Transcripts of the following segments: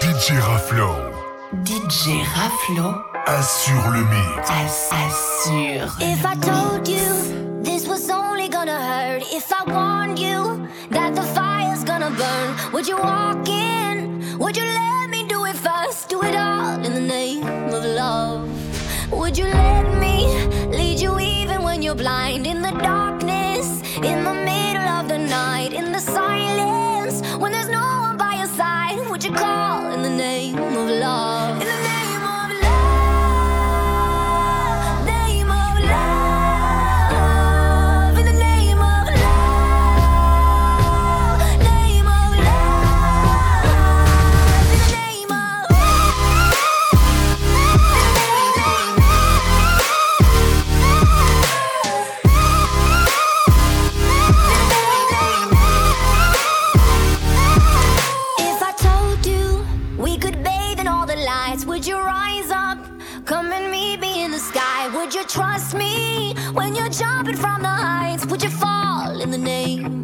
DJ Raflow. DJ Raflow. Assure le mix. Ass assure. If I told you this was only gonna hurt, if I warned you that the fire's gonna burn, would you walk in? Would you let me do it first? Do it all in the name of love. Would you let me? you're blind in the darkness, in the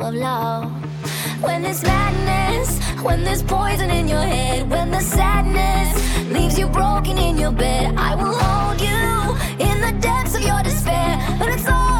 of love. When there's madness, when there's poison in your head, when the sadness leaves you broken in your bed, I will hold you in the depths of your despair. But it's all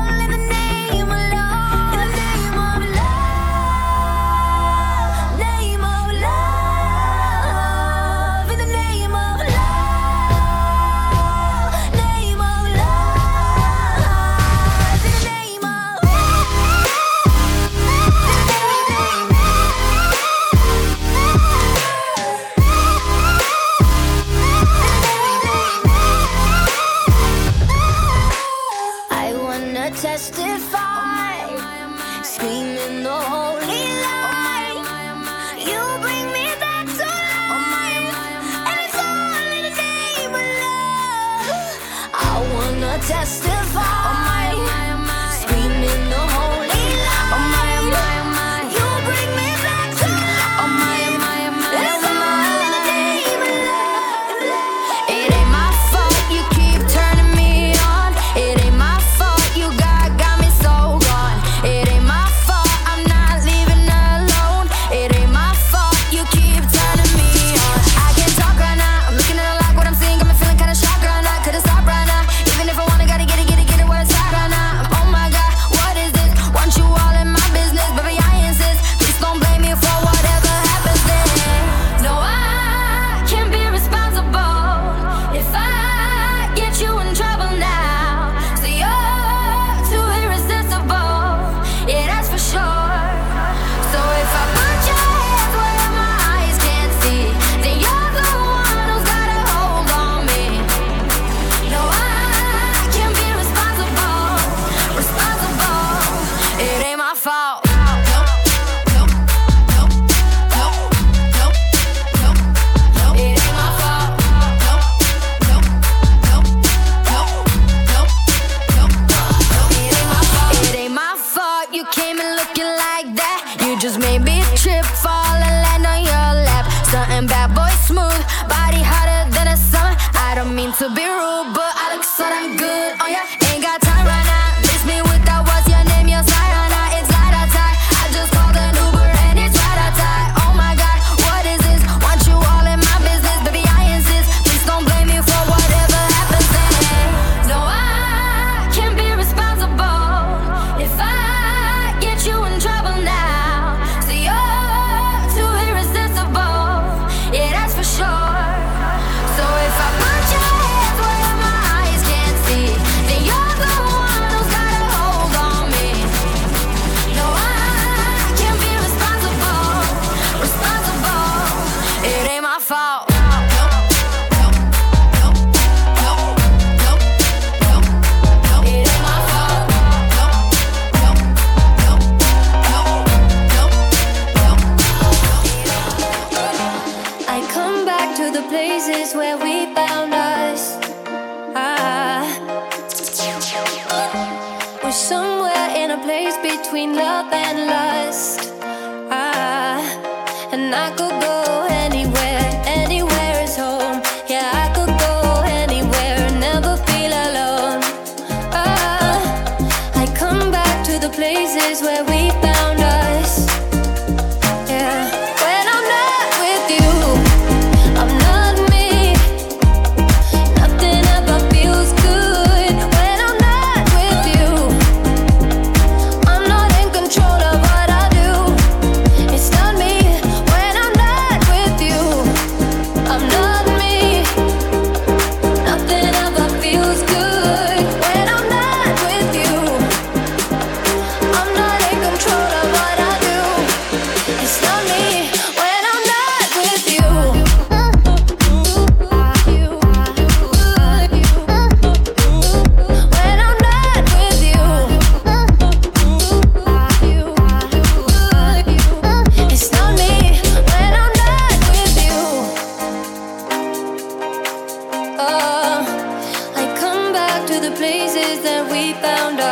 are. Like, come back to the places that we found our.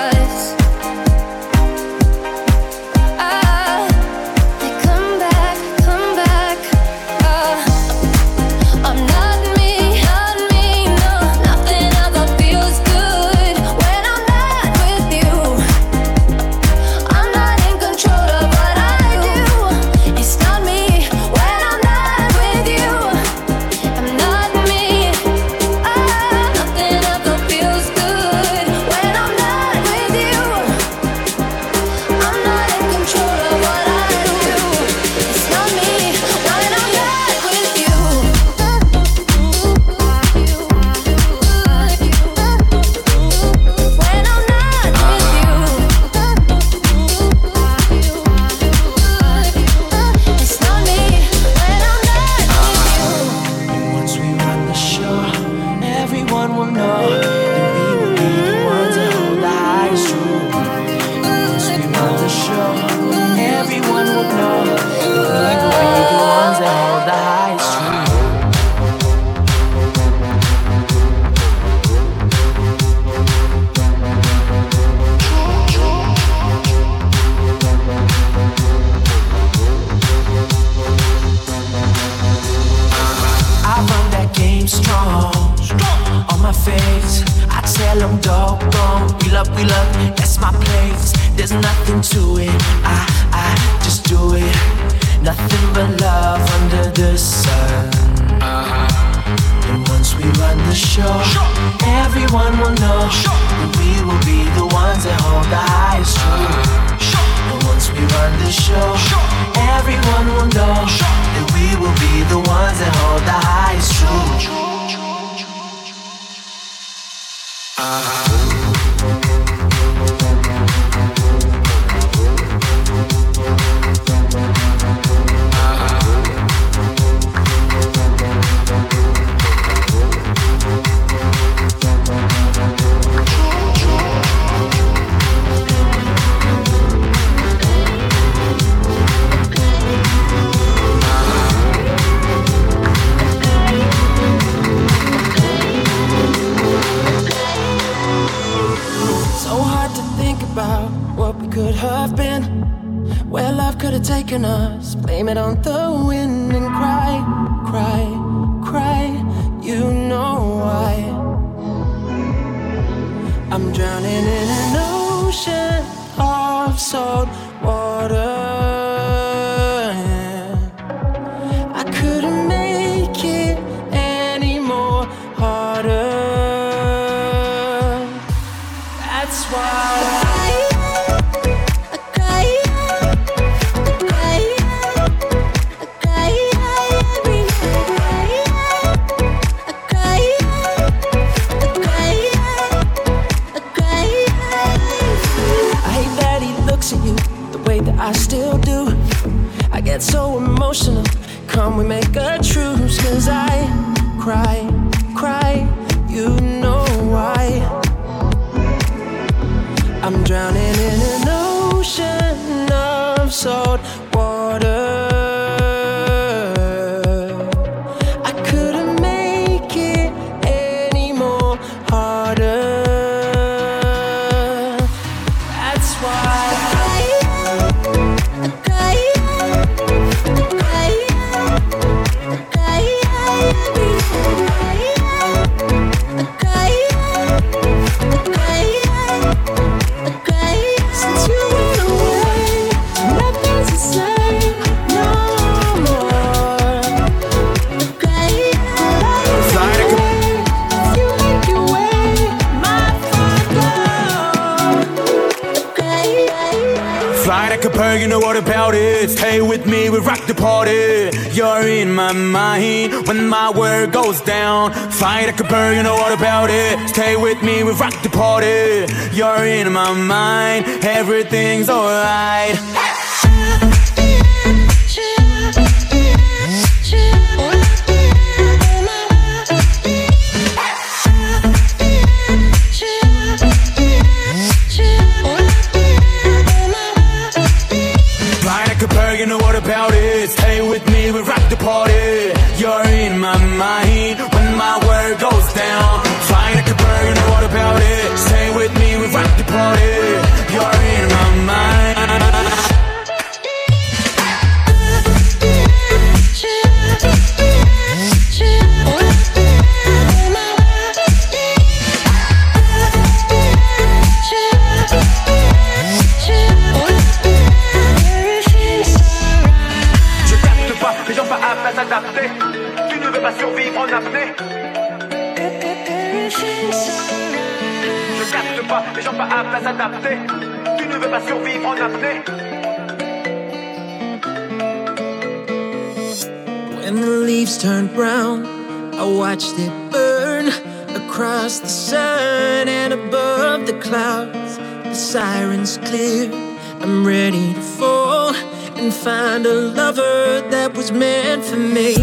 Lover that was meant for me.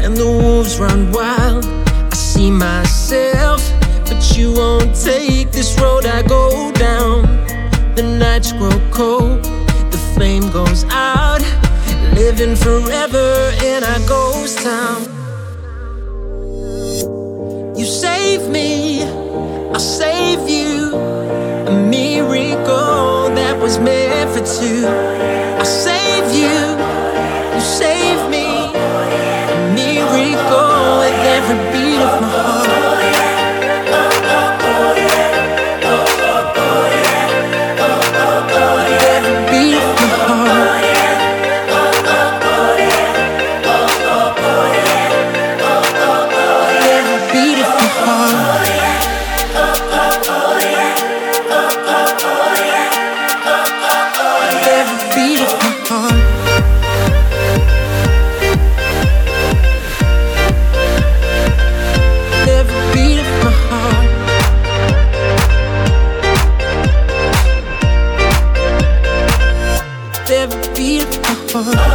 When the wolves run wild, I see myself but you won't take this road I go down. The nights grow cold, the flame goes out. Living forever in our ghost town. You save me, I'll save you. A miracle that was meant for two. I'll save you, you save me. A miracle with every beat of my heart. No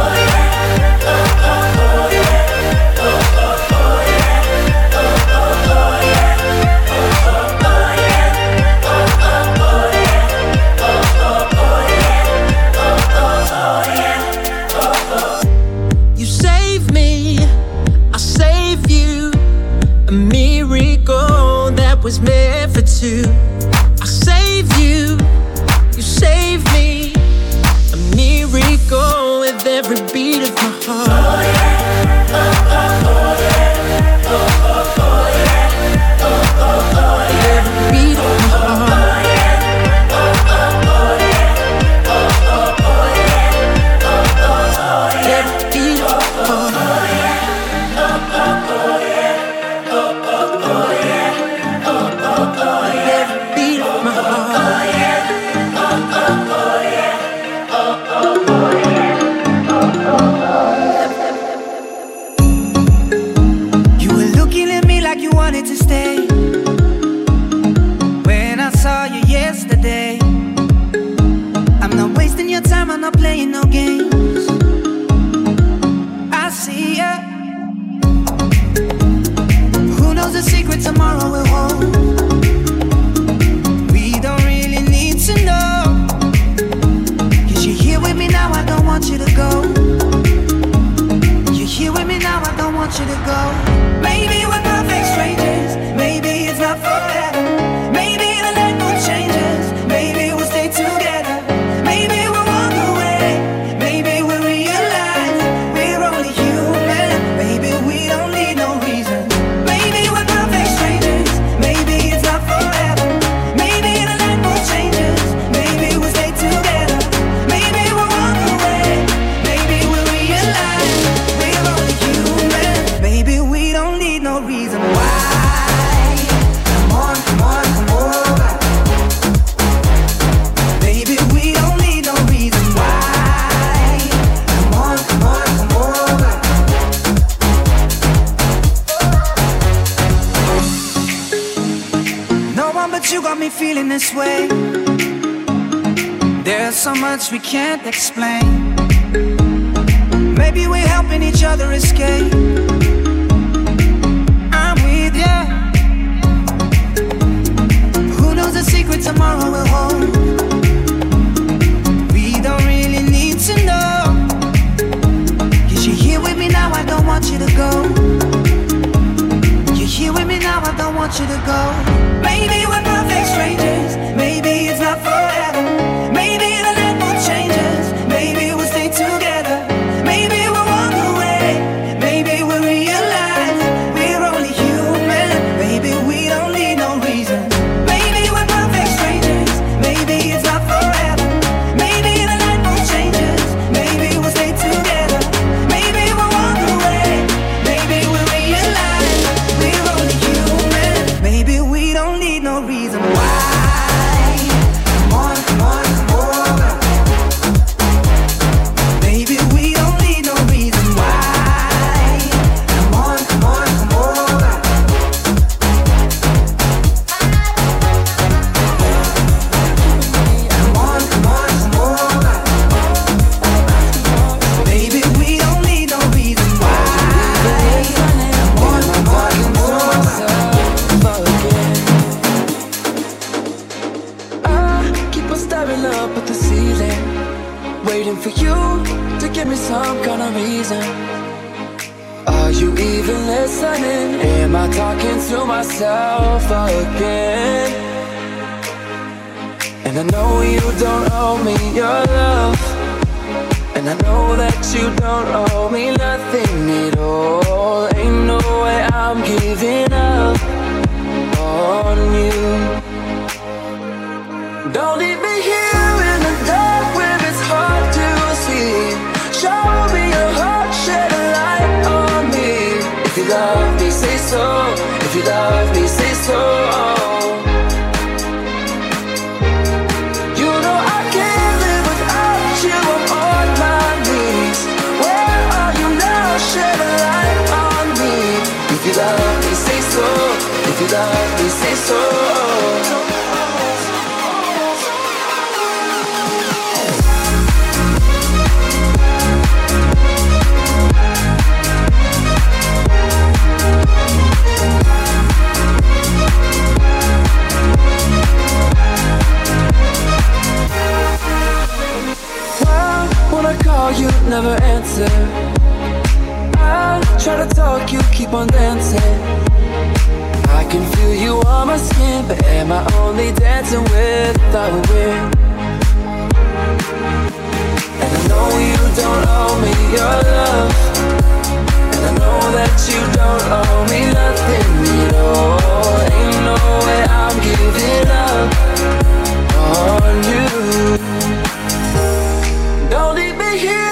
never answer. I try to talk, you keep on dancing. I can feel you on my skin But am I only dancing with the wind? And I know you don't owe me your love. And I know that you don't owe me nothing at all. Ain't no way I'm giving up on you. Don't leave me here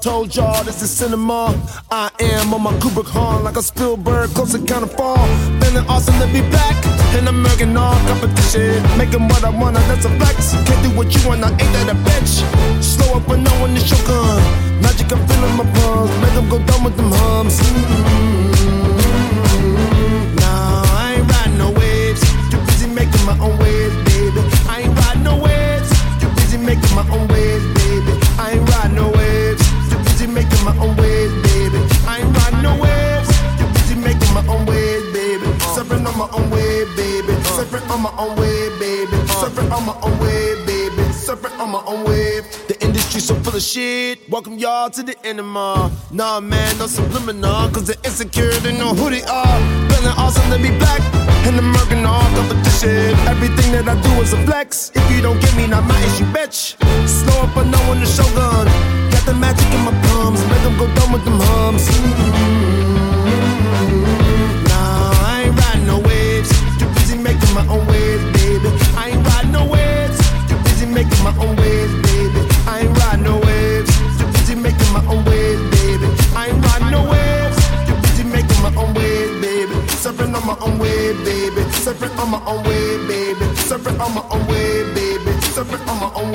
told y'all this is cinema. I am on my Kubrick horn like a Spielberg, close of fall. Feeling awesome to be back in American all competition. Making what I wanna, that's a flex. Can't do what you want, I ain't that a bitch. Slow up when no one is your gun. Magic, I'm feeling my palms. Make them go down with them hums. Mm-hmm. Nah, I ain't riding no waves. Too busy making my own waves, baby. I ain't riding no waves. Too busy making my own waves, own ways, baby. I ain't riding no waves. Too busy making my own ways, baby. Surfing on my own way, baby. Surfing on my own way, baby. Surfing on my own way, baby. Surfing on my own wave. The industry so full of shit. Welcome y'all to the enema. Nah, man, no subliminal. Cause they're insecure, they know who they are. Feeling awesome to be black. And American all competition. Everything that I do is a flex. If you don't get me, not my issue, bitch. Slow up, I know when the shogun the magic in my palms, make them go dumb with them hums. Mm-hmm. Nah, I ain't riding no waves, too busy making my own waves, baby. I ain't riding no waves, too busy making my own waves, baby. I ain't riding no waves, too busy making my own waves, baby. I ain't riding no waves, too busy making my own waves, baby. Surfing on my own wave, baby. Surfing on my own wave, baby. Surfing on my own wave, baby. Surfing on my own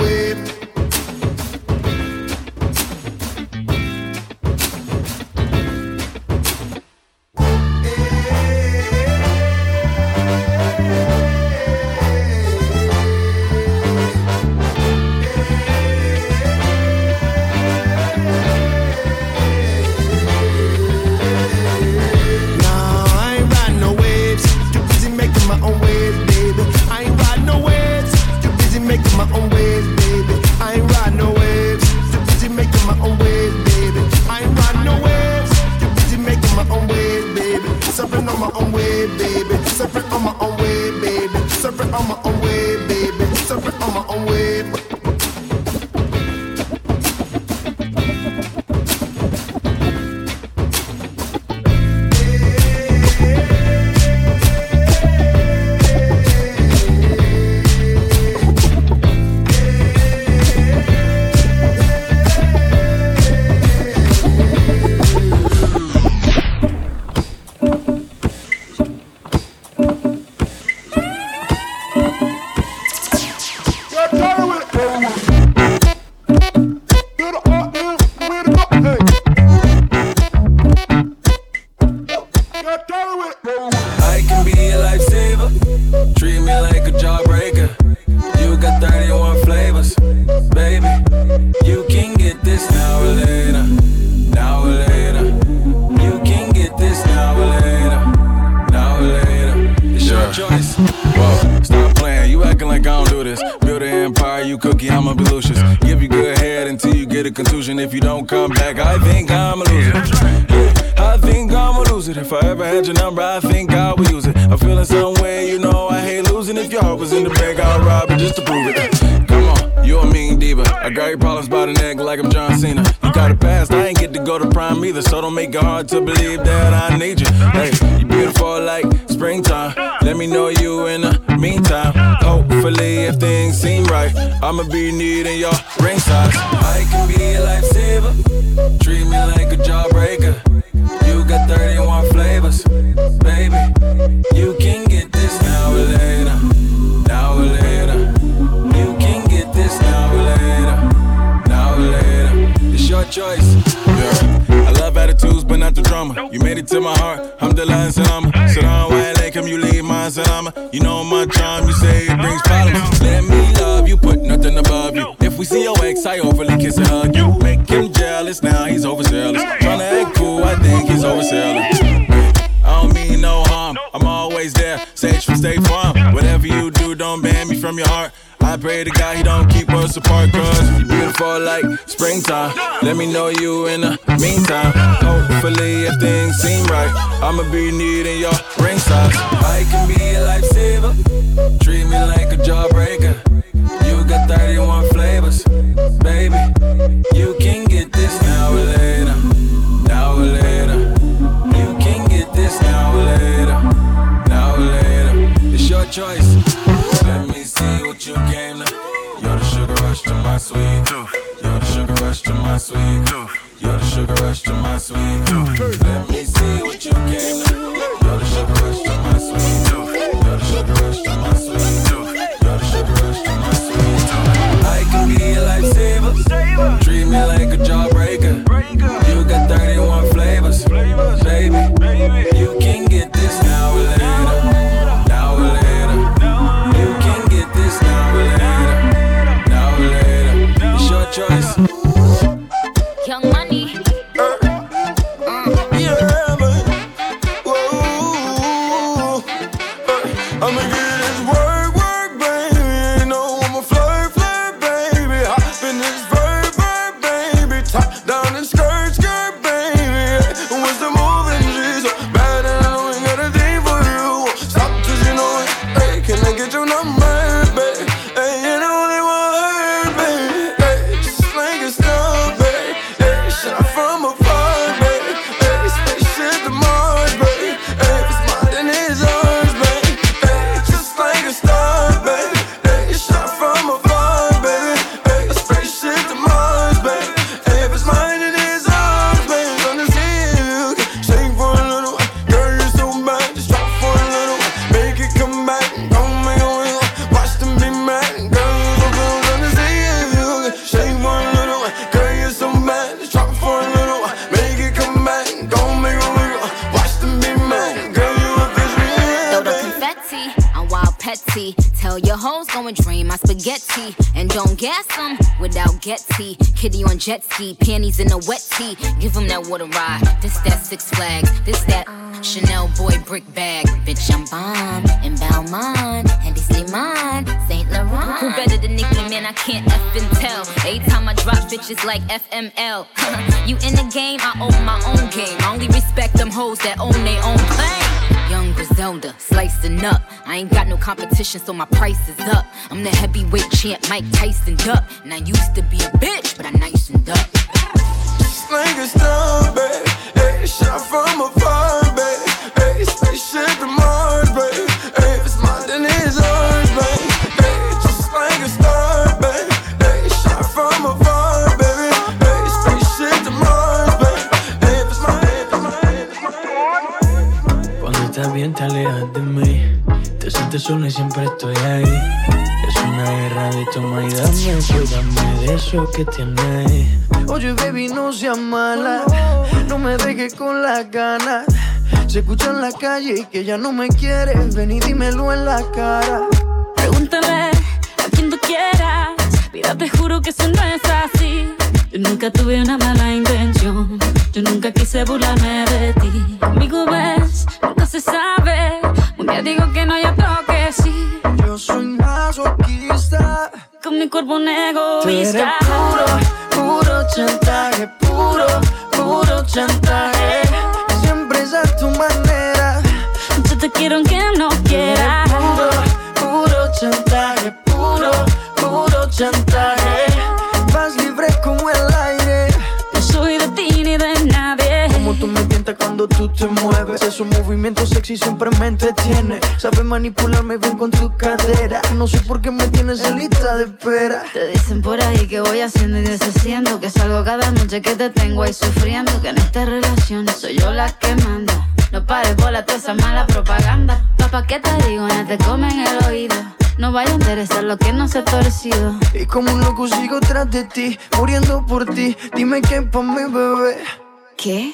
other, so don't make it hard to believe that I need you. Hey, you beautiful like springtime. Let me know you in the meantime. Hopefully, if things seem right, I'ma be needing your ring size. Let me know you in the meantime. Hopefully, if things seem right, I'ma be needing your ring size. I can be a life jet ski, panties in a wet tee. Give him that water ride. This that Six Flags, this that Chanel boy brick bag. Bitch, I'm bomb in Belmont, and they say mine, Saint Laurent. Who better than Nicki, man? I can't F and tell. Every time I drop bitches like FML. you in the game, I own my own game. I only respect them hoes that own their own thing. Young Griselda, slicing up. I ain't got no competition, so my price is up. I'm the heavyweight champ, Mike Tyson duck, And I used to be a eso que tienes. Oye, baby, no seas mala. Oh, no me dejes con las ganas. Se escucha en la calle que ya no me quieres. Ven y dímelo en la cara. Pregúntame a quien tú quieras. Mira, te juro que eso no es así. Yo nunca tuve una mala intención. Yo nunca quise burlarme de ti. Amigo, ves, nunca se sabe. Un día digo que no, hay otro que sí. Yo soy masoquista. Con mi cuerpo negro un egoísta. puro, puro chantaje, tú te mueves. Esos movimientos sexy siempre me entretiene. Sabes manipularme bien con tu cadera. No sé por qué me tienes en lista de espera. Te dicen por ahí que voy haciendo y deshaciendo. Que salgo cada noche que te tengo ahí sufriendo. Que en esta relación soy yo la que manda. No pares bola toda esa mala propaganda. Papá, ¿qué te digo? No te comen el oído. No vaya a interesar lo que no se ha torcido. Y como un loco sigo tras de ti, muriendo por ti. Dime qué pa' mi bebé. ¿Qué?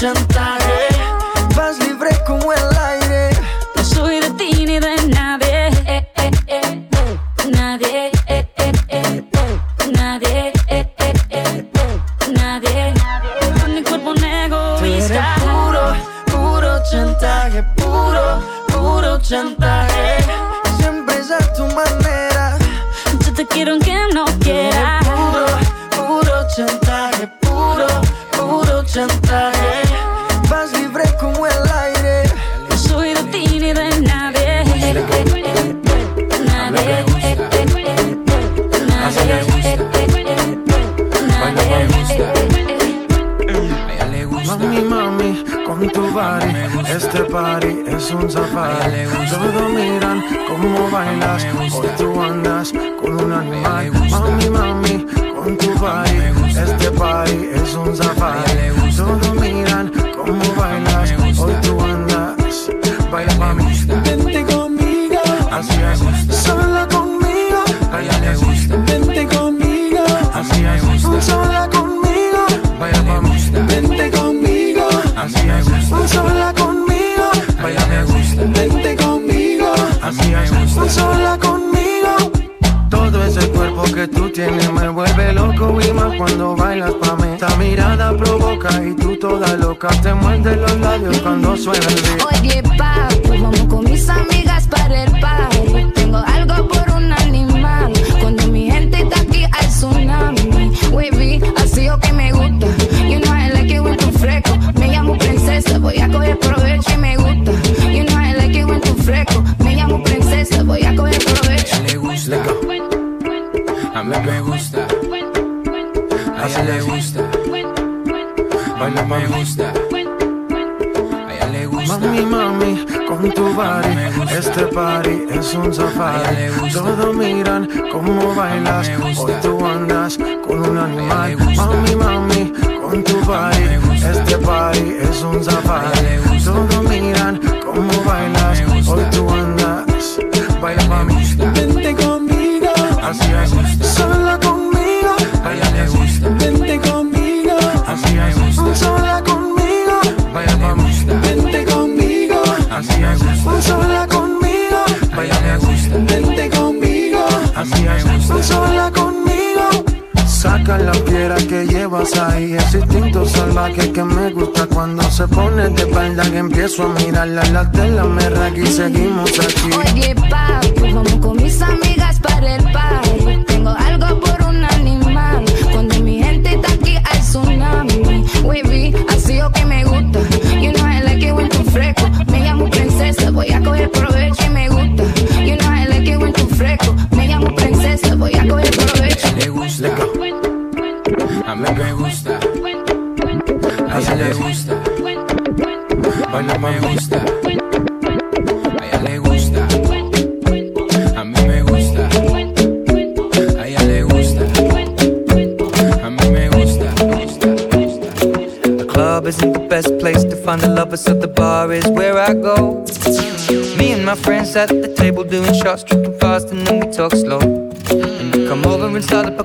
chantaje. Vas libre como el aire. No soy de ti ni de nadie. Eh, eh, eh. Nadie. eh, eh, eh. Nadie. eh, eh, eh. Nadie. Con mi cuerpo un egoísta. puro, puro chantaje, puro, puro chantaje. Este party es un safari. Todos miran cómo bailas, hoy tú andas con un animal. Mami, mami, con tu body, este party es un safari. Todos miran cómo bailas, hoy tú andas. Baila mami, vente conmigo, así es. Así. Sola conmigo, baila me gusta. Vente conmigo, así es. Sola conmigo. Todo ese cuerpo que tú tienes me vuelve loco y más cuando bailas pa' mí. Esta mirada provoca y tú toda loca te muerde los labios cuando suena el beat. Oye, papi, vamos con mis amigas para el party. Tengo algo por un me gusta. A ella le gusta. Mami, mami, con tu body, este party es un safari. Todos miran cómo bailas, hoy tú andas con un animal. Mami, mami, con tu body, este party es un safari. Todos miran cómo bailas, hoy tú andas. Baila mami, vente conmigo, así es. Sola conmigo. Saca la piedra que llevas ahí, ese instinto salvaje que me gusta cuando se pone de espalda que empiezo a mirarla las de la merra y seguimos aquí. Oye, papi, vamos con mis amigas para el party. Tengo algo por un animal. Cuando mi gente está aquí hay tsunami. Wavy, así o A mí me gusta. A ella le gusta. Baila me gusta. A ella le gusta. A mí me gusta. A ella le gusta. A mí me gusta. The club isn't the best place to find the lovers, so the bar is where I go. Me and my friends at the table doing shots, drinking fast, and then we talk slow. And you come over and start up a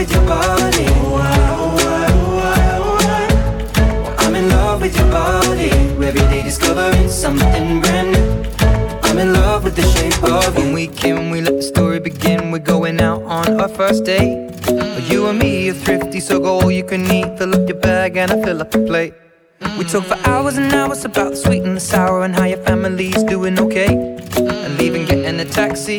with your body. I'm in love with your body. Every day discovering something brand new. I'm in love with the shape of you. When we came, we let the story begin. We're going out on our first date. But you and me are thrifty, so go all you can eat. Fill up your bag and I fill up the plate. Mm. We talk for hours and hours about the sweet and the sour and how your family's doing okay. Mm. And leaving, getting a taxi,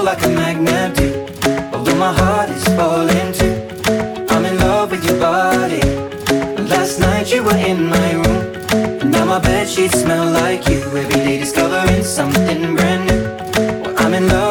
in my room. Now my bed sheets smell like you. Every day discovering something brand new. Well, I'm in love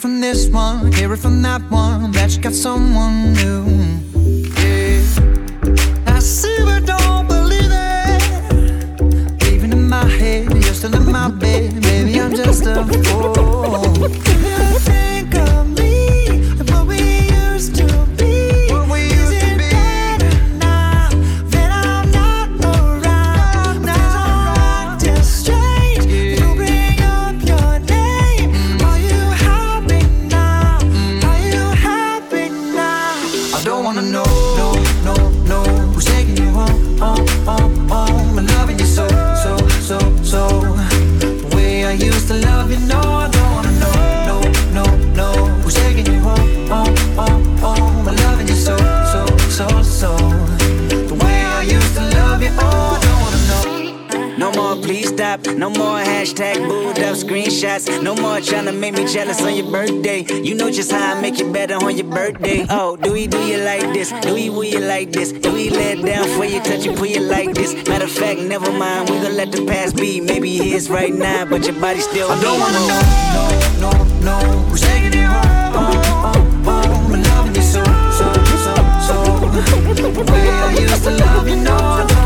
from this one, hear it from that one, that you got someone new. Yeah, I see but don't believe it. Even in my head, you're still in my bed, baby. I'm just a fool. shots. No more tryna make me jealous on your birthday. You know just how I make you better on your birthday. Oh, do we do you like this? Do we will you like this? Do we let down for you, touch you, pull you like this? Matter of fact, never mind. We gon' let the past be. Maybe it is right now, but your body still. I don't wanna know, no, no, no. Who's taking it home? Oh, oh, oh. I'm loving you so, so, so, so. The way I used to love you, no.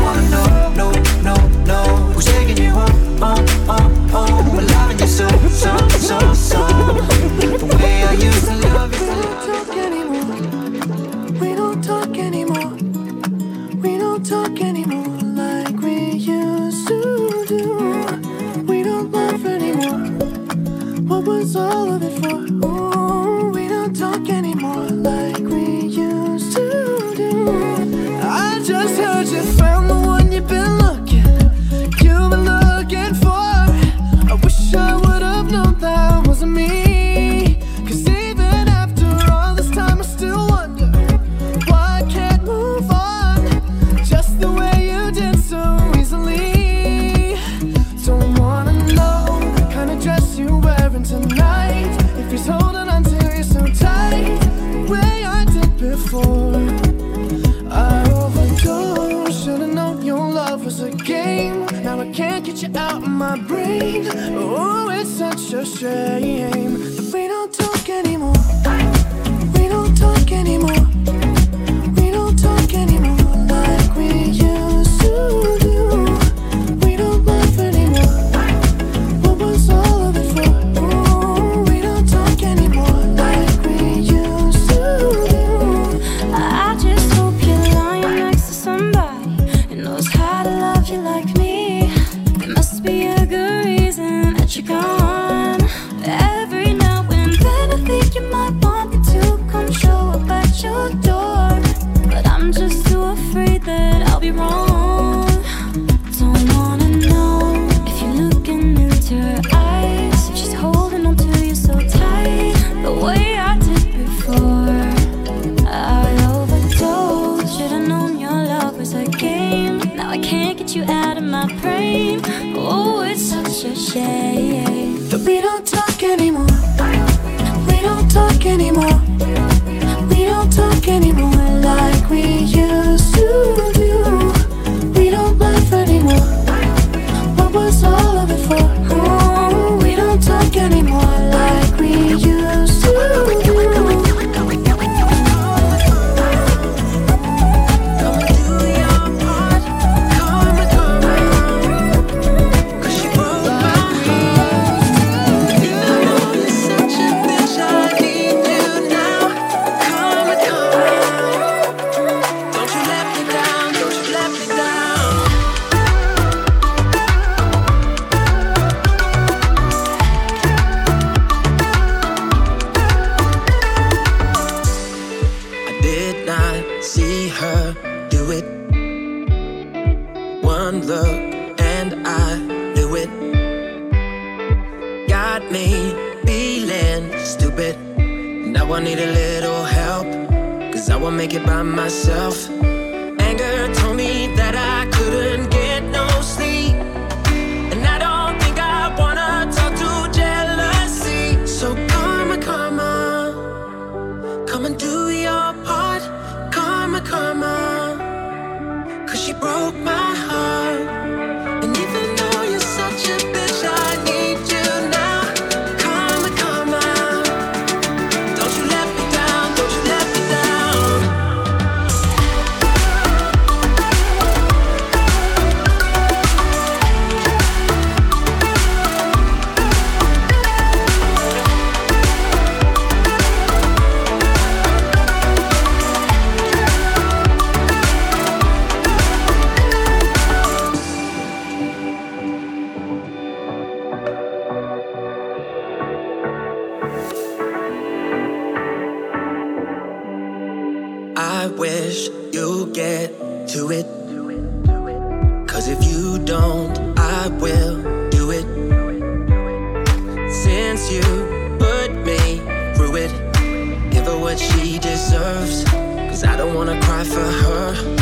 I don't wanna cry for her.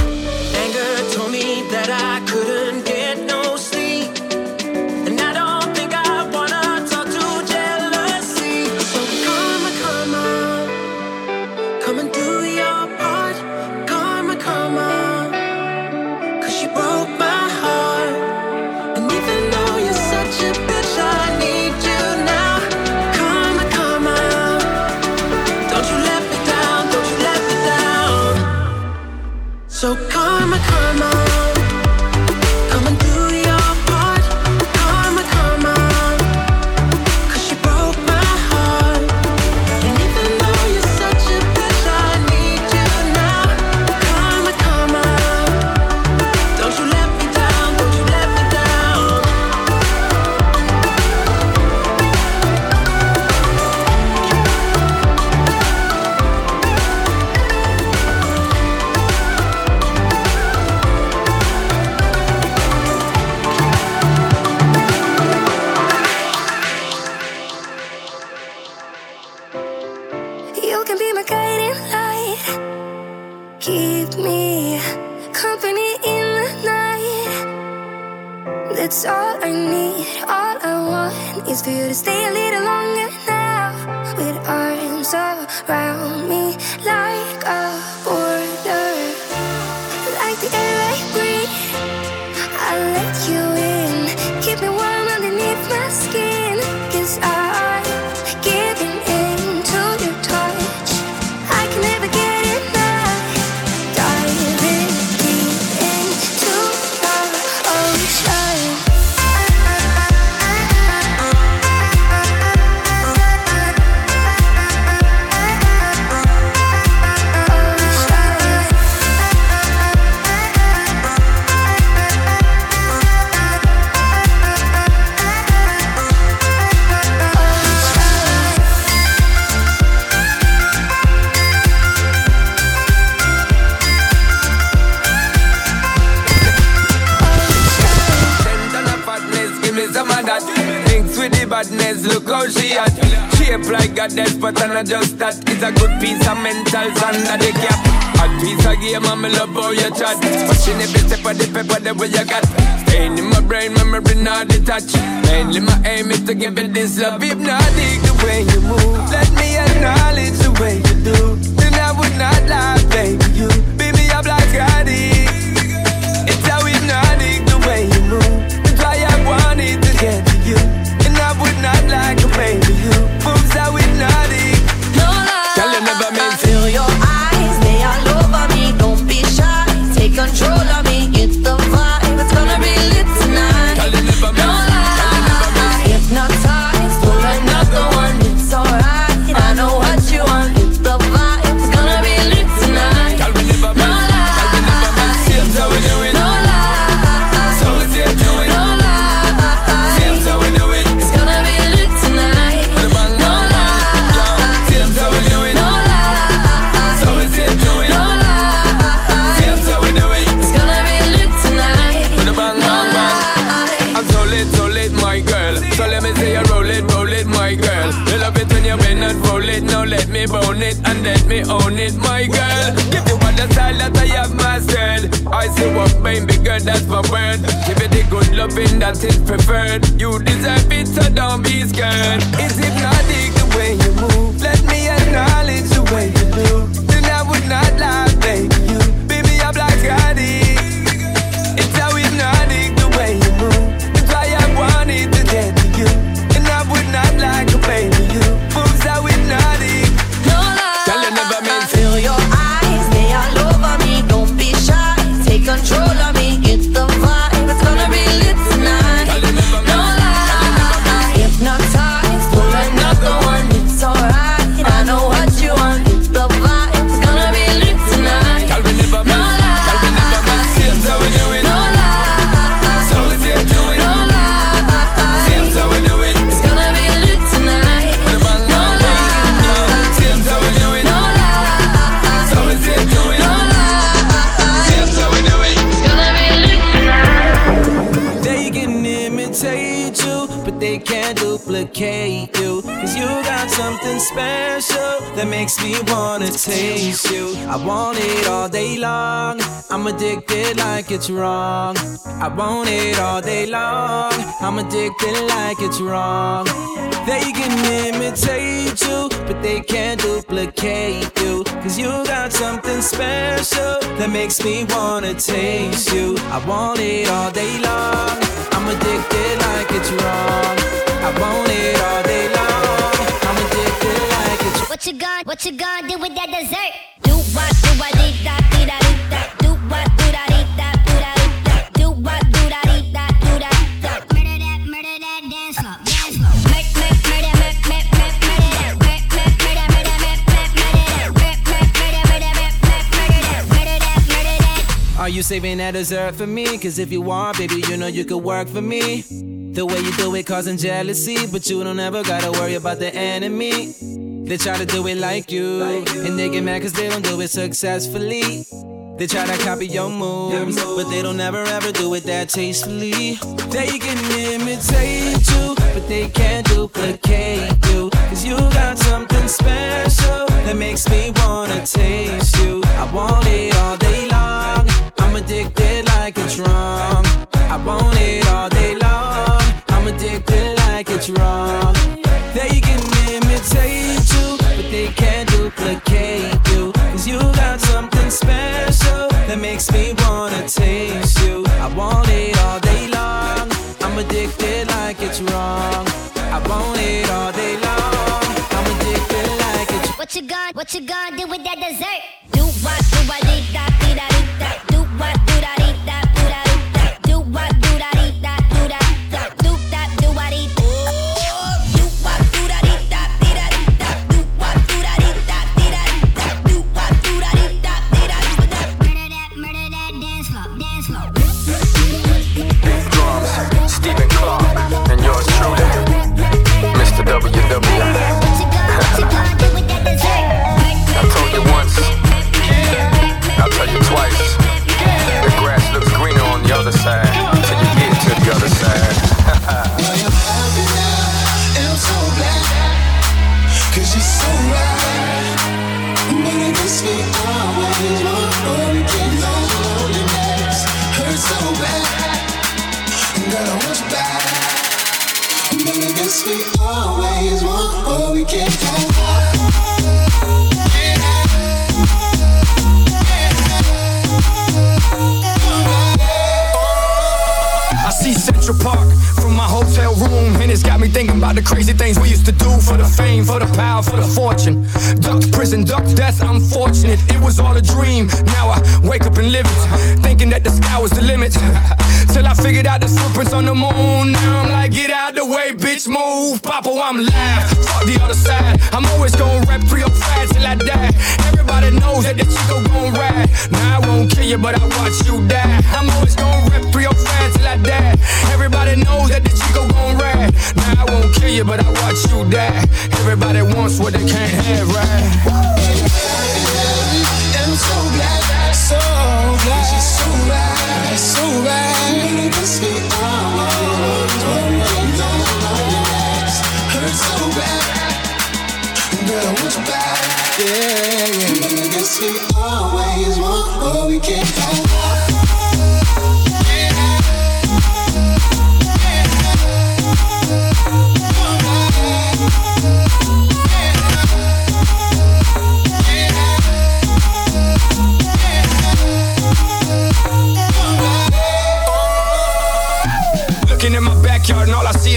makes me wanna taste you. I want it all day long. I'm addicted like it's wrong. I want it all day long. I'm addicted like it's. wrong. What you gonna, what you gonna do with that dessert? That dessert for me, cause if you want, baby, you know you could work for me. The way you do it causing jealousy, but you don't ever gotta worry about the enemy. They try to do it like you, like you. and they get mad cause they don't do it successfully. They try to copy your moves, but they don't ever ever do it that tastefully. They can imitate you, but they can't duplicate you. Cause you got something special that makes me wanna taste you. I want it all day long. I'm addicted like it's wrong. I want it all day long. I'm addicted like it's wrong. They can imitate you, but they can't duplicate you. Cause you got something special that makes me wanna taste you. I want it all day long. I'm addicted like it's wrong. I want it all day long. I'm addicted like it's What you gonna, what you gonna do with that dessert? Do what, do I, dee da, dee da. I told you once, I'll tell you twice. Me thinking about the crazy things we used to do for the fame, for the power, for the fortune. Ducked prison, ducked death, I'm fortunate. It was all a dream. Now I wake up and live it, thinking that the sky was the limit. Till I figured out the footprints on the moon. Now I'm like, get out the way, bitch, move. Papa, I'm live. Fuck the other side. I'm always gonna rep 305 till I die. Everybody knows that the Chico gon' ride. Now I won't kill you, but I watch you die. I'm always gonna rep 305 till I die. Everybody knows that the Chico gon' ride. Now I won't kill you, but I watch you die. Everybody wants what they can't have, right? Me always want what we can't have.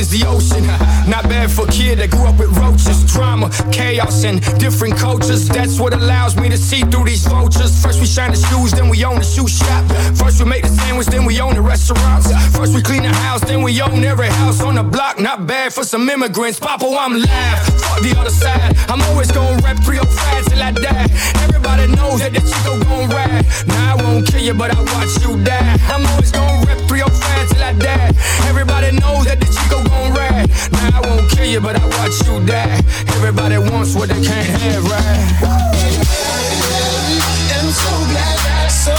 Is the ocean. Not bad for a kid that grew up with roaches, drama, chaos, and different cultures. That's what allows me to see through these vultures. First we shine the shoes, then we own the shoe shop. First we make the sandwich, then we own the restaurants. First we clean the house, then we own every house on the block. Not bad for some immigrants. Papa, I'm live. Fuck the other side. I'm always gonna rep 305 till I die. Everybody knows that the Chico gon' ride. Now I won't kill you, but I watch you die. I'm always gonna rep 305 till I die. Everybody knows that the Chico gon' ride. Now I won't kill you, but I watch you die. Everybody wants what they can't have, right? I'm so glad, so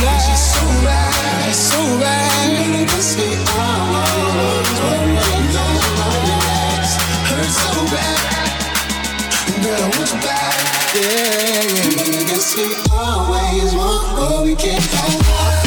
glad so right, so it makes me. Hurts so bad, that I want you back. Yeah, yeah. Makes me always want what oh, we can't have.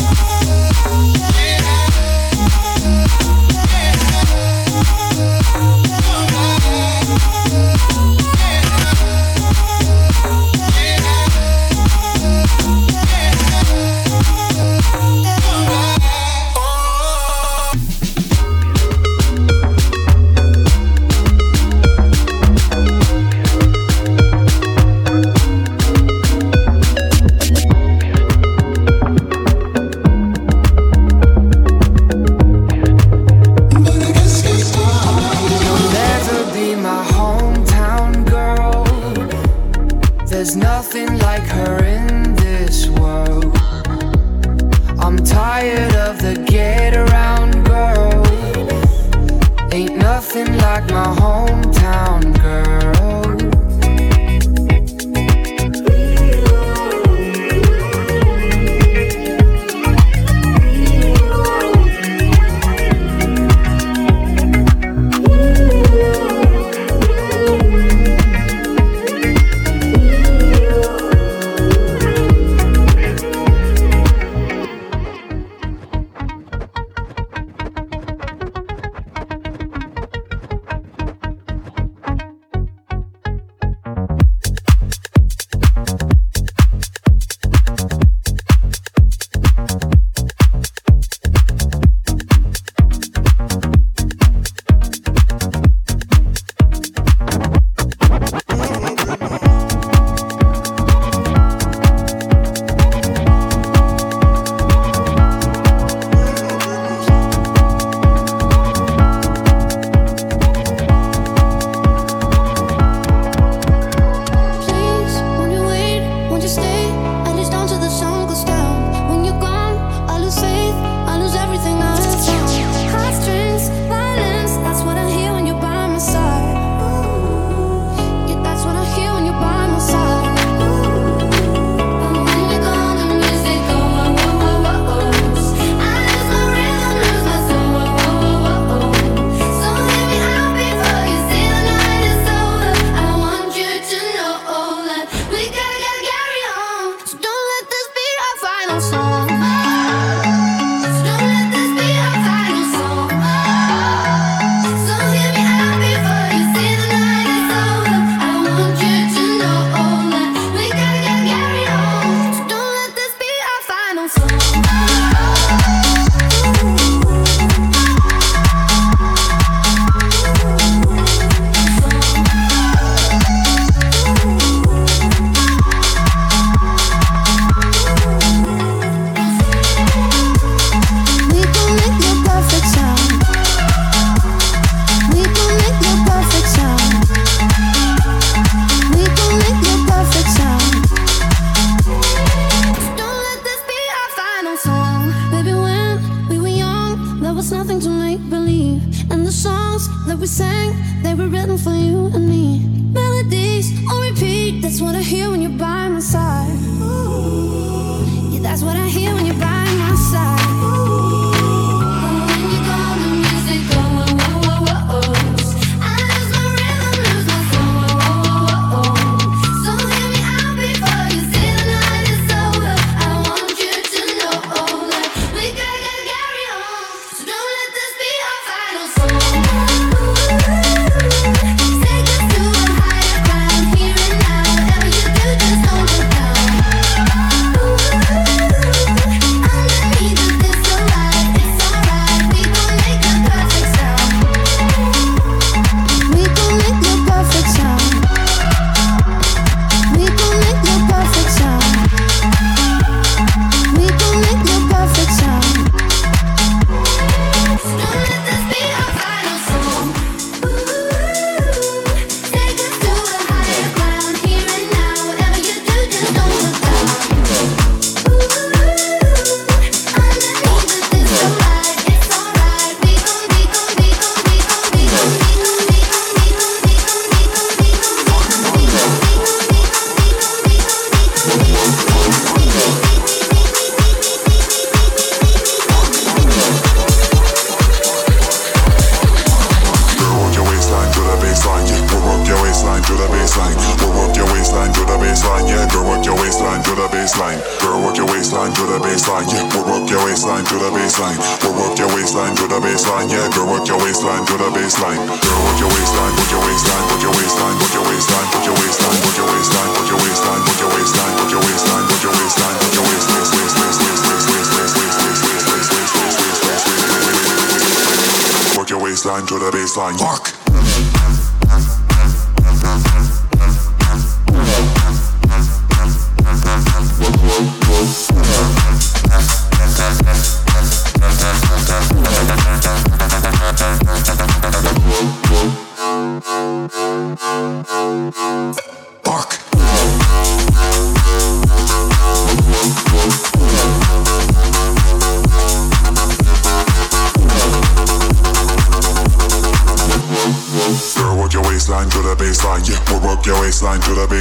to the baseline. Rock.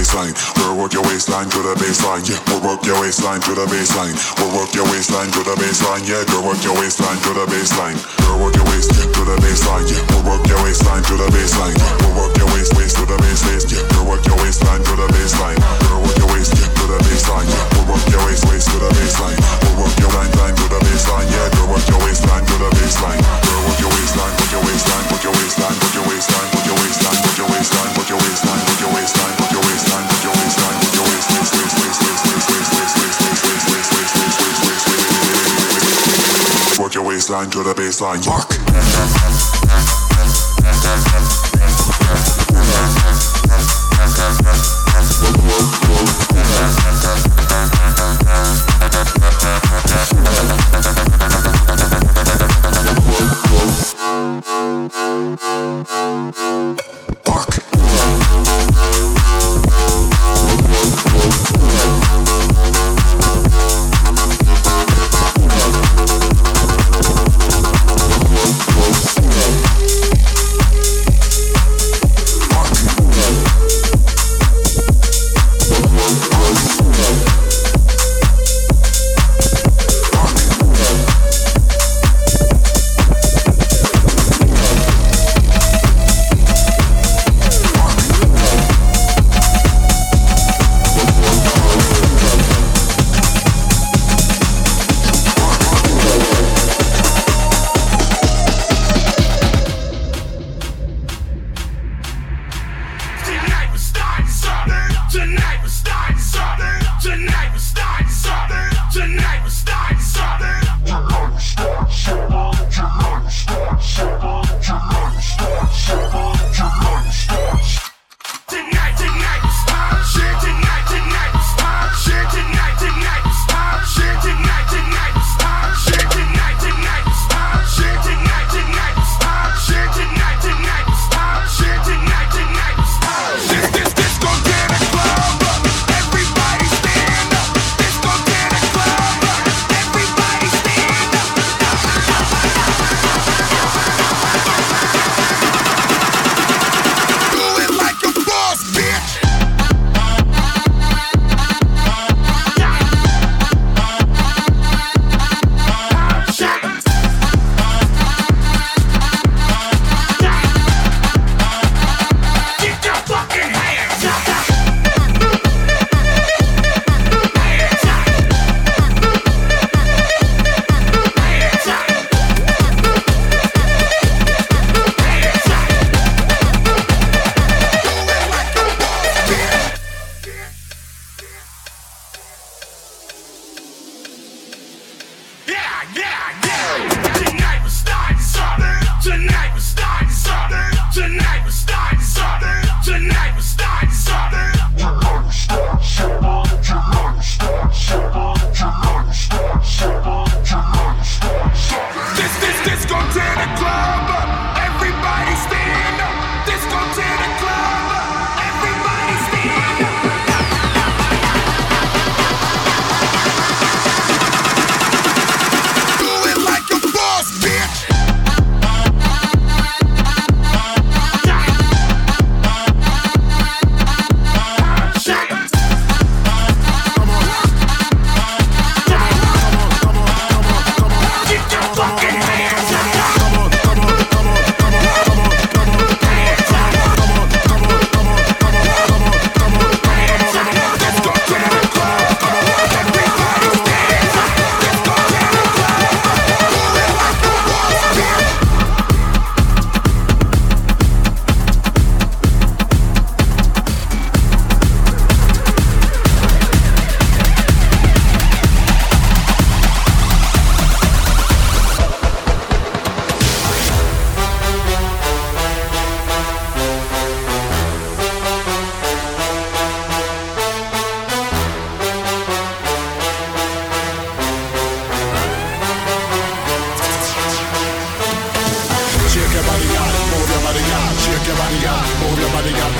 waistline. We'll work your waistline to the baseline. Yeah, we'll work your waistline to the baseline. We'll work your waistline to the baseline. Yeah, girl, work your waistline to the baseline. Girl, work your waist yeah, to the baseline. Yeah, we'll work your waistline to the baseline. Yeah, we'll work your waist waist to the base waist. Yeah, girl, work your waistline to the baseline. Girl, work your waist yeah, to the baseline. Yeah, we'll work your waist waist to the baseline. We'll work your line line to the baseline. Yeah, girl, work your waistline to the baseline. Girl, work your waistline, work your waistline, work your waistline, work your waistline, work your waistline, work your waistline, work your waistline, work your waistline. baseline to the baseline. Rock.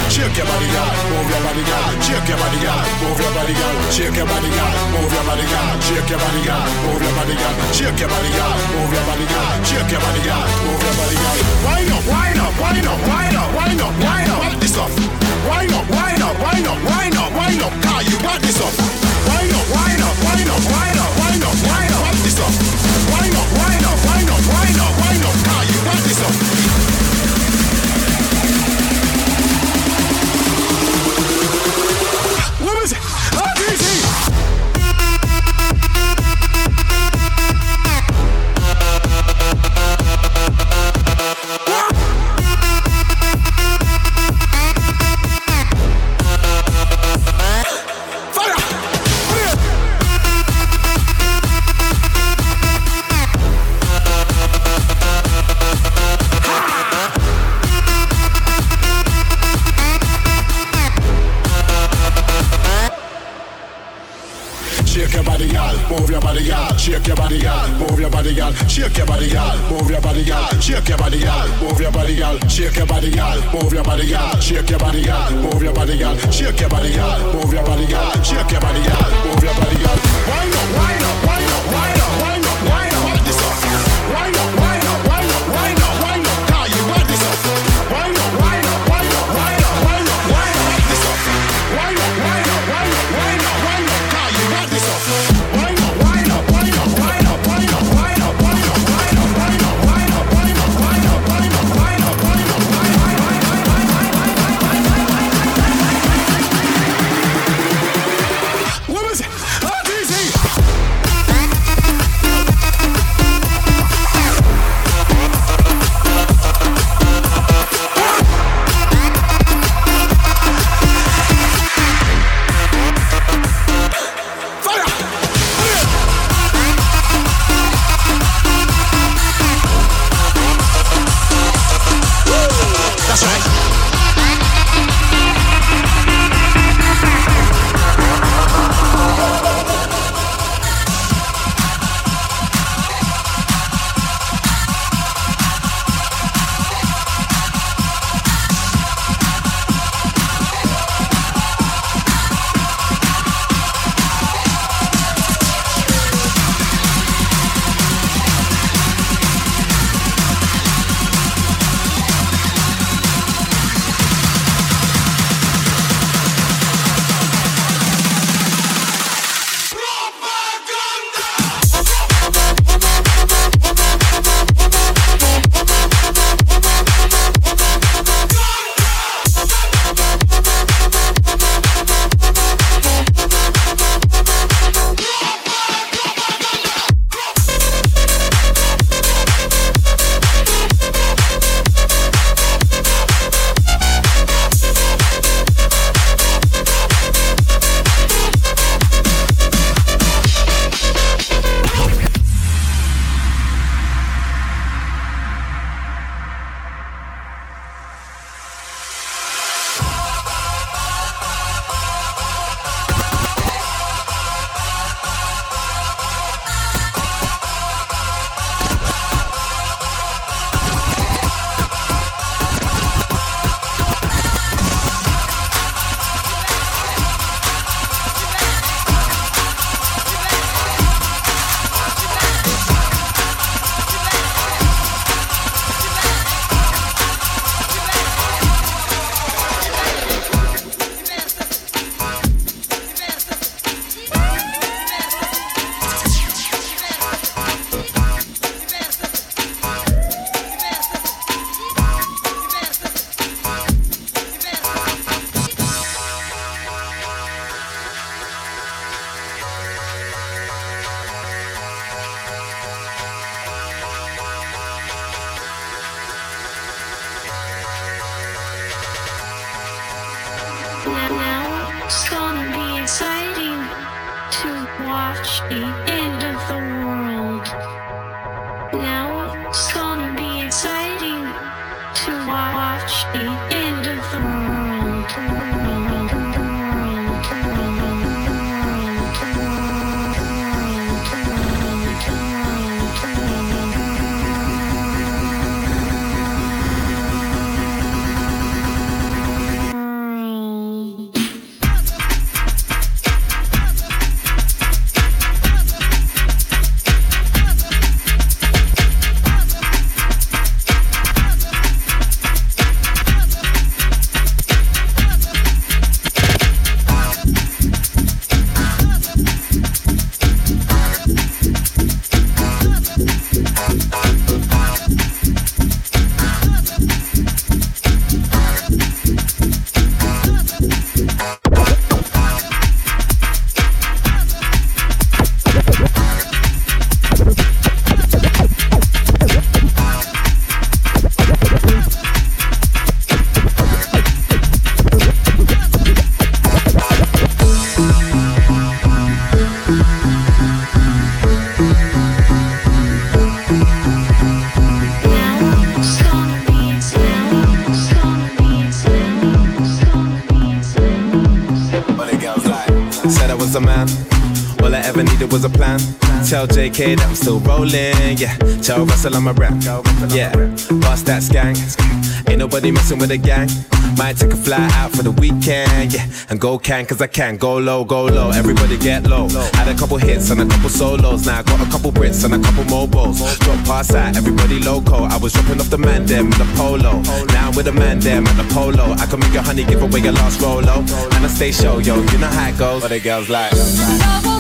Shake your body, girl. Move your body, girl. Shake your body, girl. Move your body, girl. Shake your body, girl. Move your body, girl. Shake your body, girl. Move your body, girl. Shake your body, girl. Move your body, girl. Shake your body, girl. Move your body, girl. Wind up, wind up, wind up, wind up, wind up, wind up. This up. Wind up, wind up, wind up, wind up, wind up. Car, you got this up. Wind up, wind up, wind up, wind up, wind up, wind up. This up. Wind up, wind up, wind up, wind up, wind up. Car, you got this up. Needed was a plan. Tell JK that I'm still rolling, yeah. Tell Russell I'm a rap, yeah. Bust that skank. Ain't nobody messing with the gang. Might take a fly out for the weekend, yeah. And go can, cause I can. Go low, go low. Everybody get low. Had a couple hits and a couple solos. Now I got a couple Brits and a couple MOBOs. Drop pass out, everybody loco. I was dropping off the man them in the polo. Now with the man them at the polo. I can make your honey give away your last rolo. And I stay show, yo. You know how it goes. But the girls like.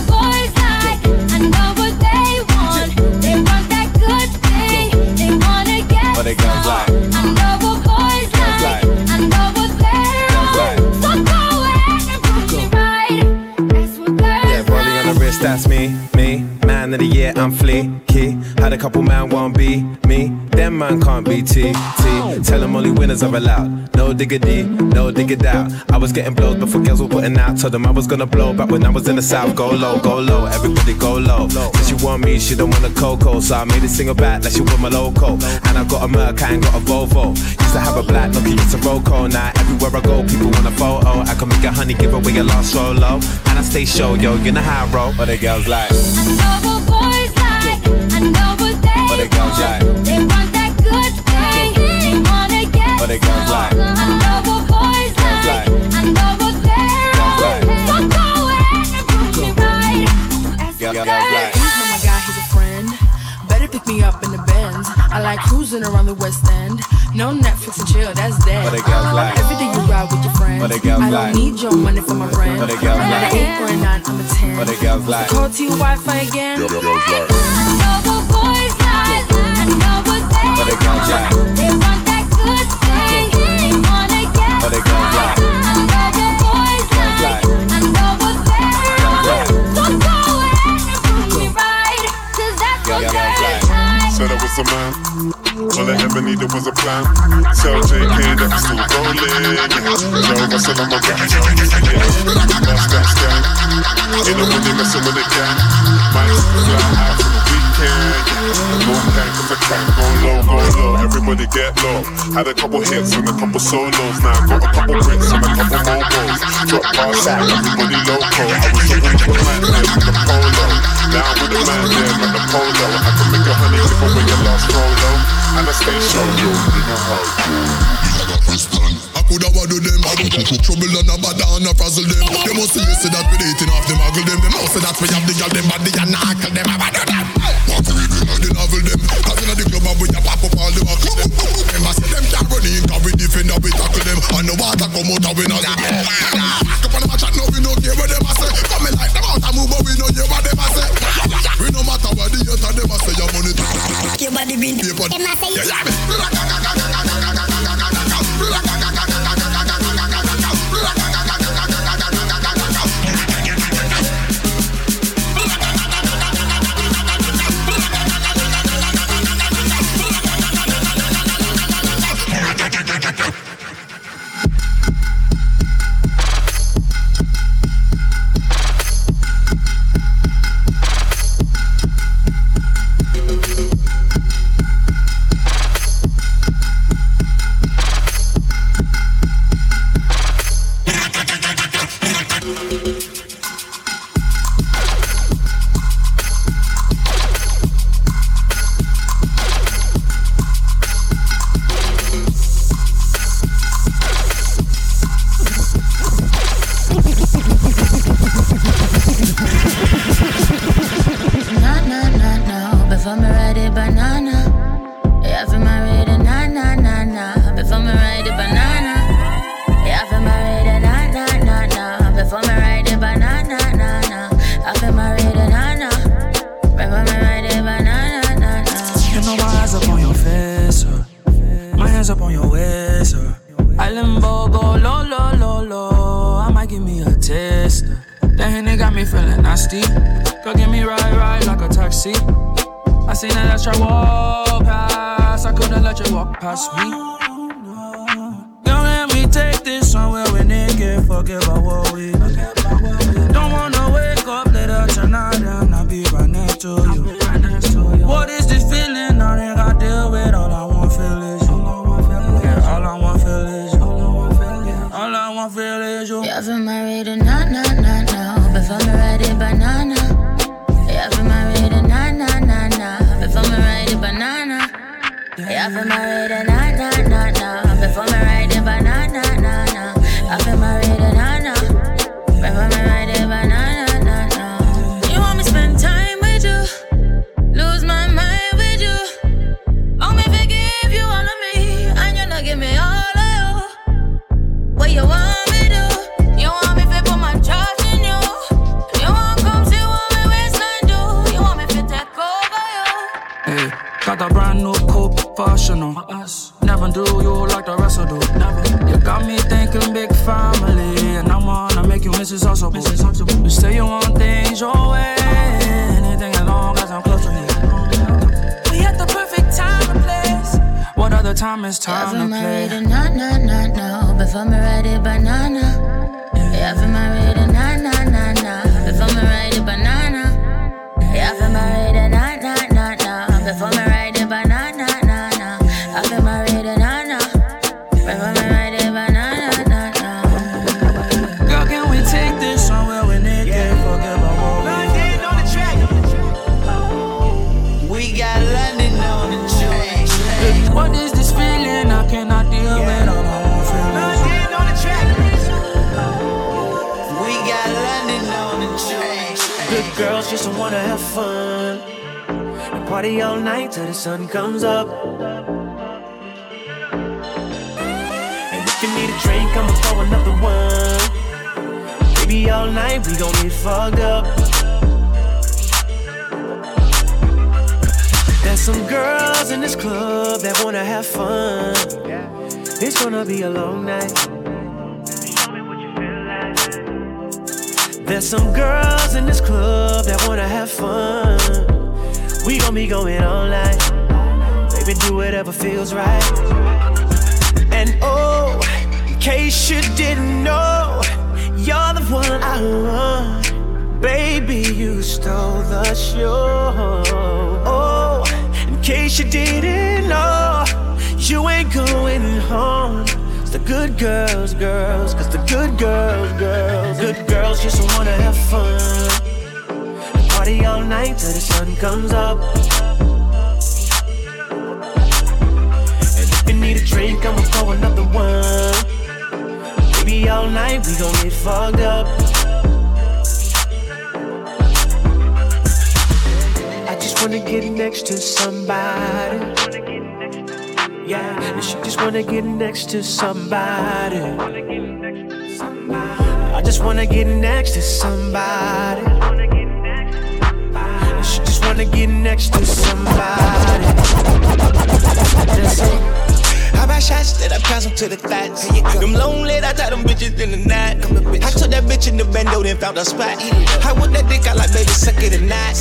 That's me, me. Man of the year, I'm fleeky. Had a couple man won't be me. Them man can't be T, T. Tell them only winners are allowed. No diggity, no dig it out. I was getting blows before girls were putting out. Told them I was gonna blow back when I was in the south. Go low, go low, everybody go low. Since she want me, she don't want a cocoa. So I made a single back like she want my loco. And I got a Merc, I ain't got a Volvo. Used to have a black Nokia, it's a Roco. Now everywhere I go, people want a photo. I can make a honey, give away a lost solo. And I stay show, yo, you know how I roll. But the girls like. But the girls like. They want that good thing. They wanna get But the girls like. I know what boys like. I know what they're on. So go ahead and prove me right. Girls, girls like. He's not my guy, he's a friend. Better pick me up in the Benz. I like cruising around the West End. No Netflix and chill, that's dead. But the girls uh-huh. like. Every day you ride with your friends. But the girls I like. don't need your money for my rent. But the girls I'm not like. an eight or a nine, I'm a ten. But the girls like. Call to your Wi-Fi again. Girls like. I know a man. All I ever needed was a plan. Tell JK that I'm still rolling. Yeah. Tell Russell I'm a. Yeah. Bust that skank. Ain't nobody messing with the gang. Might fly out for the weekend. Yeah. Go cause I can. Go low, go low. Everybody get low. Had a couple hits and a couple solos. Now I got a couple Brits and a couple MOBOs. Drop pass out, everybody loco. I was looking for the man there with the polo. Now I'm with the man there with the polo. I can make a honey give away your last rolo. And I stay show you, you know how it. I coulda what do them Trouble and a bad and a frazzle them They must see that we dating off them Muggle them They must say that we have the girl them body and knuckle them How do them? Wanna make you Mrs. Huxtable. You say you want things your way, anything as long as I'm close to you. We at the perfect time and place. What other time is time Yeah, to my play? ride na na na na. Before me the banana. Yeah, for my ride na na na na. Before me the banana. Yeah, my ride party all night till the sun comes up. And if you need a drink, I'ma throw another one. Baby, all night we gon' get fucked up. There's some girls in this club that wanna have fun. It's gonna be a long night. There's some girls in this club that wanna have fun. We gon' be going all night. Baby, do whatever feels right. And oh, in case you didn't know, you're the one I want. Baby, you stole the show. Oh, in case you didn't know, you ain't going home. It's the good girls, girls, cause the good girls, girls, good girls just wanna have fun. Party all night till the sun comes up. And if you need a drink, I'ma pour another one. Baby, all night we gon' get fucked up. I just wanna get next to somebody. Yeah, she just wanna get next to somebody. I just wanna get next to somebody. She wanna get next to somebody. That's it. How about shots that I pass them to the thighs? Them lonely, I tie them bitches in the night. I took that bitch in the bando, then found a spot. I whip that dick out like baby, suck it tonight.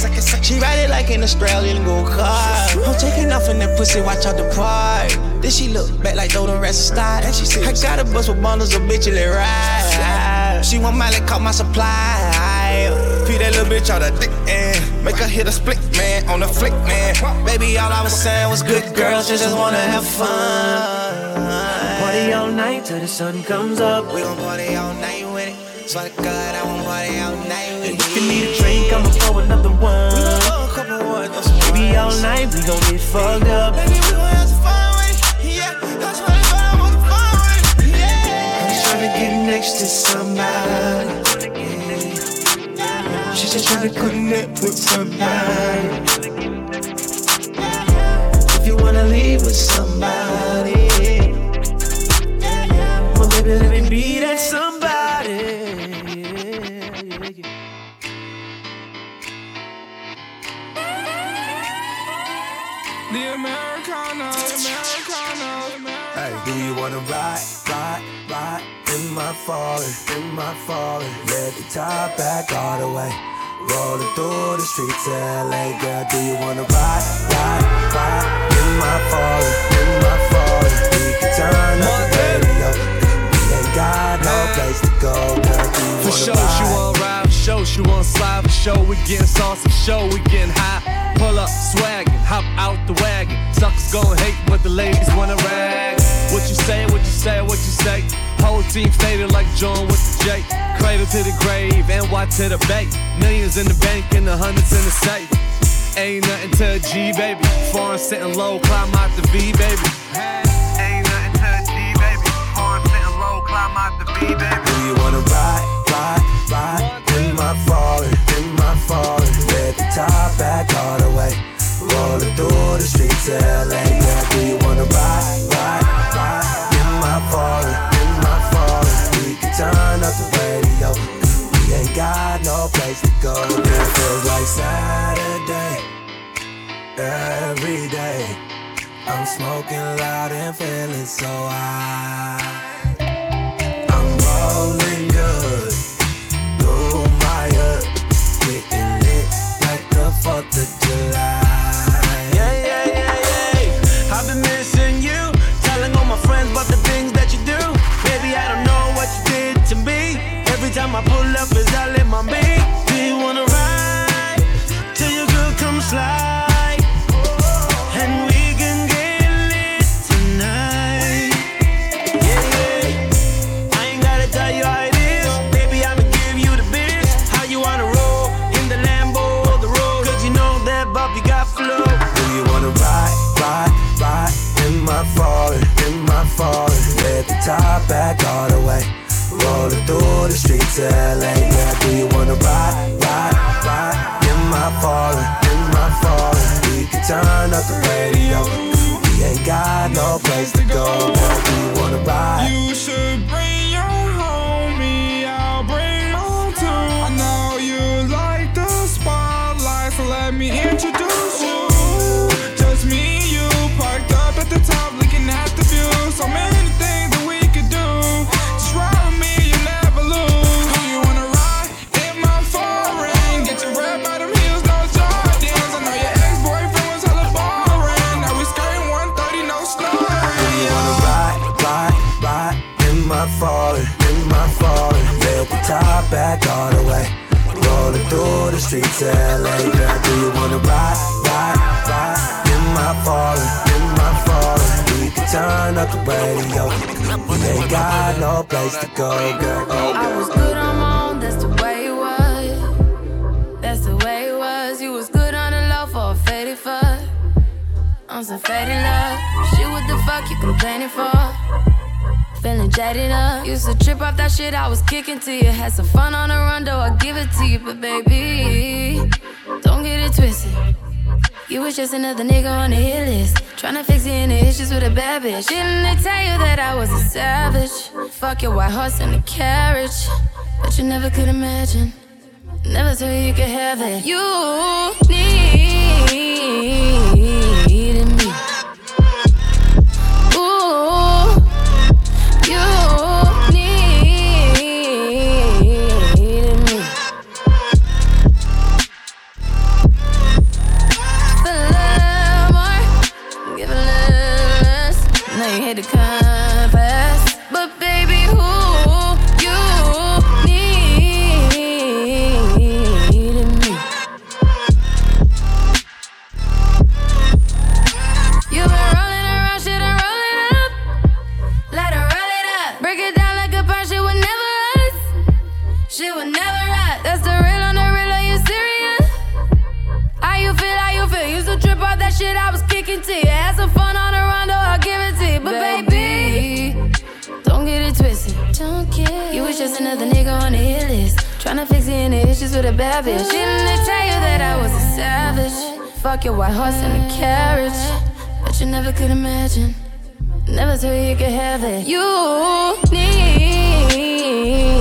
She ride it like an Australian go car. I'm taking off in that pussy, watch out the part. Then she look back like throw the rest of style. And she said, I got a bus with bundles of bitches that ride. She want Miley, caught my supply. Feed that little bitch out of dick and make her hit a split, man, on the flick, man. Baby, all I was saying was good girls just wanna have fun. Party all night till the sun comes up. We gon' party all night with it. Swear to God, I won't party all night with it. If you need a drink, I'ma pour another one. Baby, all night we gon' get fucked up. Baby, we gon' have some fun with it. Yeah, that's what I want some fun with it. Yeah. I'm tryna get next to somebody. She's just tryna connect with somebody. If you wanna leave with somebody, well, baby, let me be that somebody. The Americano, Americano, Hey, do you wanna ride, ride, ride in my falling, in my falling? Let the top back all the way. Rolling through the streets of LA, girl. Do you wanna ride, ride, ride in my falling, in my falling? We can turn up the radio. We ain't got no place to go, girl. Do you For wanna sure, ride? she wanna ride, for sure, she wanna slide, for sure, we getting sauce, for sure, we getting high. Pull up, swaggin', hop out the wagon. Suckers gon' hate, but the ladies wanna rag. What you say, what you say, what you say? Whole team faded like John with the J. Cradle to the grave, NY to the bay. Millions in the bank and the hundreds in the safe. Ain't nothing to a G, baby. Foreign sitting low, climb out the V, baby. Ain't nothing to a G, baby. Foreign sitting low, climb out the V, baby. Do you wanna ride, ride, ride in my falling, in my falling? Let the top back all the way. Rolling through the streets of LA. Yeah, do you wanna ride, ride, ride in my falling, up the radio. We ain't got no place to go. It feels like Saturday every day. I'm smoking loud and feeling so high. I'm rolling good through my hood, getting lit like the Fourth of falling? Let the top back all the way. Rolling through the streets of LA. Yeah, do you wanna ride, ride, ride in my falling, in my falling? We can turn up the radio. We ain't got no place to go. Do you wanna ride? You should bring Rolling through the streets of LA. Girl, do you wanna ride, ride, ride in my falling, in my falling? We can turn up the radio. We ain't got no place to go, girl. Go, I was good on my own, that's the way it was. That's the way it was. You was good on the low for a faded fuck. On some faded love. Shit, what the fuck you complaining for? Feeling jaded up. Used to trip off that shit I was kicking to you. Had some fun on the run, though I give it to you. But baby, don't get it twisted. You was just another nigga on the hit list. Tryna fix any issues with a bad bitch. Didn't they tell you that I was a savage? Fuck your white horse and a carriage. But you never could imagine. Never thought you could have it. You needed Now you hit but baby, who you needed me? You been rolling around, shit, and roll it up. Let her roll it up. Break it down like a punch, shit would never us. Shit would never us. That's the real on the real, are you serious? How you feel, how you feel? Used to trip off that shit I was kicking to you. Had some fun Don't get You was just another nigga on the hit list. Tryna fix any issues with a bad bitch. Didn't they tell you that I was a savage? Fuck your white horse and a carriage. But you never could imagine. Never thought you could have it. You needed